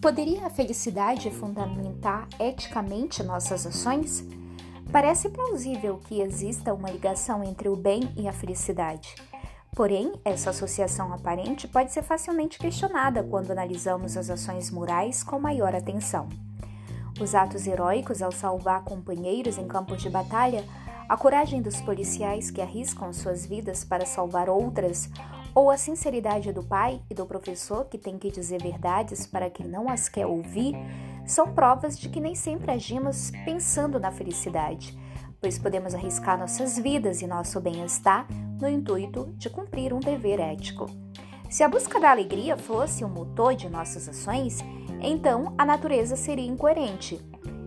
Poderia a felicidade fundamentar eticamente nossas ações? Parece plausível que exista uma ligação entre o bem e a felicidade. Porém, essa associação aparente pode ser facilmente questionada quando analisamos as ações morais com maior atenção. Os atos heróicos ao salvar companheiros em campos de batalha, a coragem dos policiais que arriscam suas vidas para salvar outras, ou a sinceridade do pai e do professor que tem que dizer verdades para quem não as quer ouvir, são provas de que nem sempre agimos pensando na felicidade, pois podemos arriscar nossas vidas e nosso bem-estar no intuito de cumprir um dever ético. Se a busca da alegria fosse o motor de nossas ações, então a natureza seria incoerente.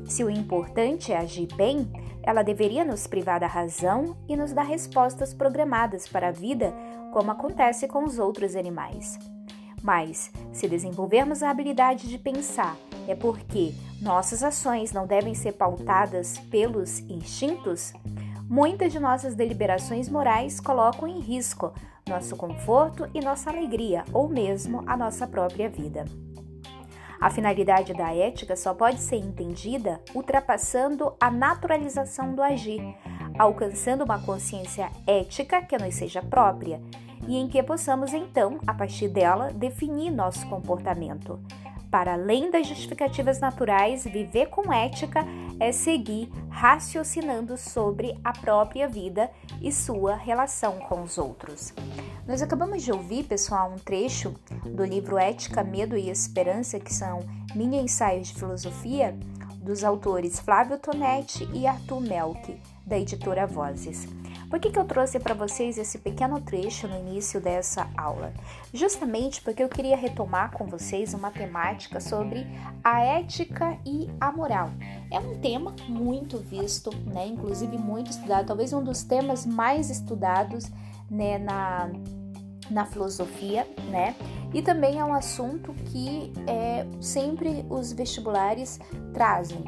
Se o importante é agir bem, ela deveria nos privar da razão e nos dar respostas programadas para a vida como acontece com os outros animais. Mas, se desenvolvermos a habilidade de pensar, é porque nossas ações não devem ser pautadas pelos instintos, muitas de nossas deliberações morais colocam em risco nosso conforto e nossa alegria, ou mesmo a nossa própria vida. A finalidade da ética só pode ser entendida ultrapassando a naturalização do agir, alcançando uma consciência ética que nos seja própria e em que possamos então, a partir dela, definir nosso comportamento. Para além das justificativas naturais, viver com ética é seguir raciocinando sobre a própria vida e sua relação com os outros. Nós acabamos de ouvir, pessoal, um trecho do livro Ética, Medo e Esperança, que são mini ensaios de filosofia, dos autores Flávio Tonetti e Arthur Melk, da editora Vozes. Por que, que eu trouxe para vocês esse pequeno trecho no início dessa aula? Justamente porque eu queria retomar com vocês uma temática sobre a ética e a moral. É um tema muito visto, né? inclusive muito estudado, talvez um dos temas mais estudados né, na, na filosofia, né? E também é um assunto que é, sempre os vestibulares trazem,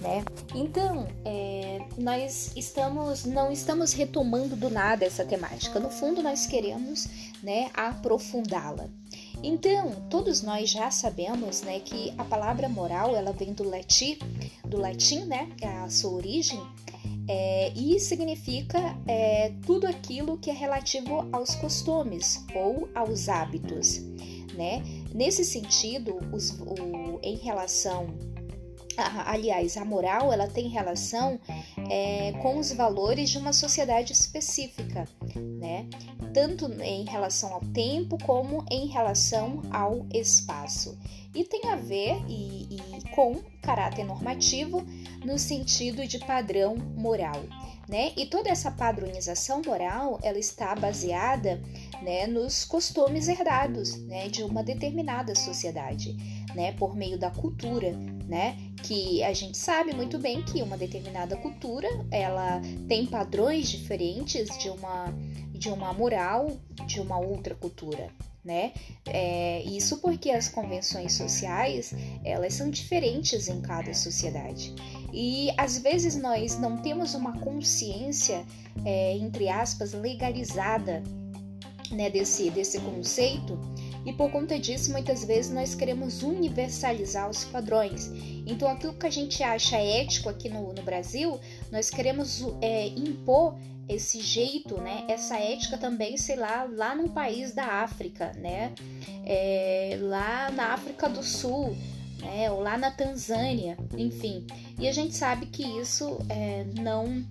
né? Então, é, nós estamos, não estamos retomando do nada essa temática. No fundo, nós queremos, né, aprofundá-la. Então, todos nós já sabemos, né, que a palavra moral ela vem do latim, do latim, né, é a sua origem, é, e significa é, tudo aquilo que é relativo aos costumes ou aos hábitos, né? Nesse sentido, os, o, em relação aliás, a moral ela tem relação é, com os valores de uma sociedade específica, né? Tanto em relação ao tempo como em relação ao espaço. E tem a ver e, e com caráter normativo no sentido de padrão moral. Né? E toda essa padronização moral ela está baseada né, nos costumes herdados né, de uma determinada sociedade, né, por meio da cultura, né, que a gente sabe muito bem que uma determinada cultura ela tem padrões diferentes de uma de uma moral de uma outra cultura, né? É, isso porque as convenções sociais elas são diferentes em cada sociedade e às vezes nós não temos uma consciência é, entre aspas legalizada né, desse desse conceito e por conta disso, muitas vezes nós queremos universalizar os padrões. Então, aquilo que a gente acha ético aqui no, no Brasil, nós queremos é, impor esse jeito, né? Essa ética também, sei lá, lá num país da África, né? É, lá na África do Sul, né? Ou lá na Tanzânia, enfim. E a gente sabe que isso é, não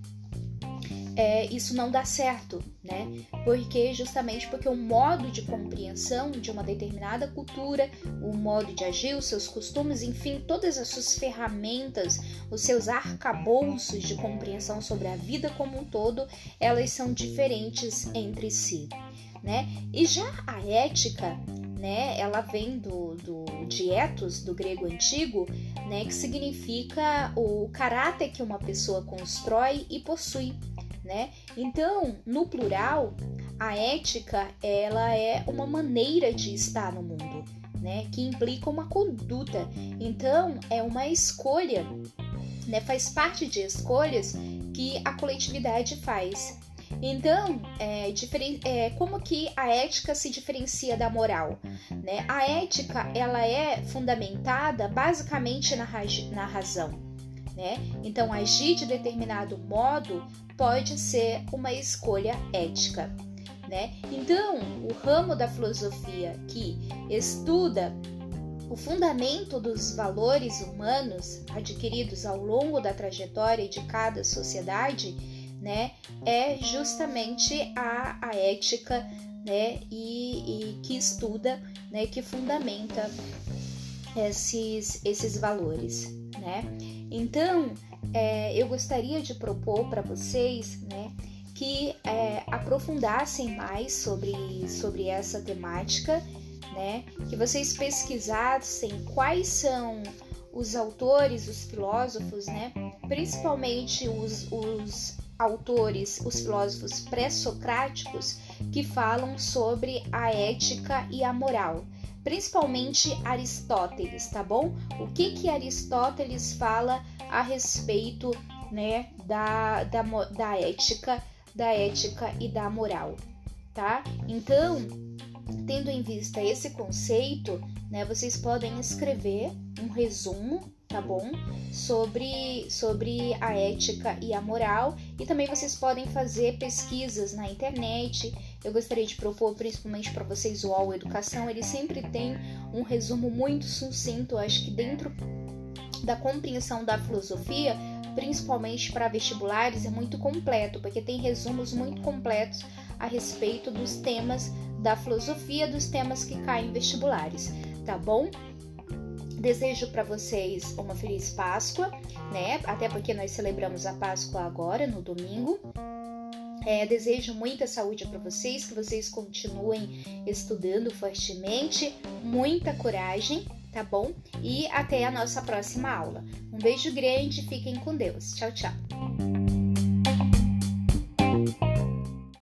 é, isso não dá certo, né? Porque justamente porque o modo de compreensão de uma determinada cultura, o modo de agir, os seus costumes, enfim, todas as suas ferramentas, os seus arcabouços de compreensão sobre a vida como um todo, elas são diferentes entre si, né? E já a ética, né? Ela vem do, do de do grego antigo, né? Que significa o caráter que uma pessoa constrói e possui né? Então, no plural, a ética ela é uma maneira de estar no mundo, né? Que implica uma conduta. Então, é uma escolha, né? Faz parte de escolhas que a coletividade faz. Então, é, é, como que a ética se diferencia da moral? Né? A ética ela é fundamentada basicamente na, na razão. Né? Então, agir de determinado modo pode ser uma escolha ética. Né? Então, o ramo da filosofia que estuda o fundamento dos valores humanos adquiridos ao longo da trajetória de cada sociedade né, é justamente a, a ética né, e, e que estuda, né, que fundamenta esses, esses valores. Né? Então, é, eu gostaria de propor para vocês né, que é, aprofundassem mais sobre, sobre essa temática, né, que vocês pesquisassem quais são os autores, os filósofos, né, principalmente os, os autores, os filósofos pré-socráticos, que falam sobre a ética e a moral, principalmente Aristóteles, tá bom? O que que Aristóteles fala a respeito, né, da, da, da ética, da ética e da moral, tá? Então, tendo em vista esse conceito, né, vocês podem escrever um resumo tá bom? Sobre, sobre a ética e a moral. E também vocês podem fazer pesquisas na internet. Eu gostaria de propor, principalmente para vocês, o UOL Educação. Ele sempre tem um resumo muito sucinto. Acho que dentro da compreensão da filosofia, principalmente para vestibulares, é muito completo, porque tem resumos muito completos a respeito dos temas da filosofia, dos temas que caem em vestibulares, tá bom? Desejo para vocês uma feliz Páscoa, né? Até porque nós celebramos a Páscoa agora, no domingo. É, desejo muita saúde para vocês, que vocês continuem estudando fortemente, muita coragem, tá bom? E até a nossa próxima aula. Um beijo grande, fiquem com Deus. Tchau, tchau.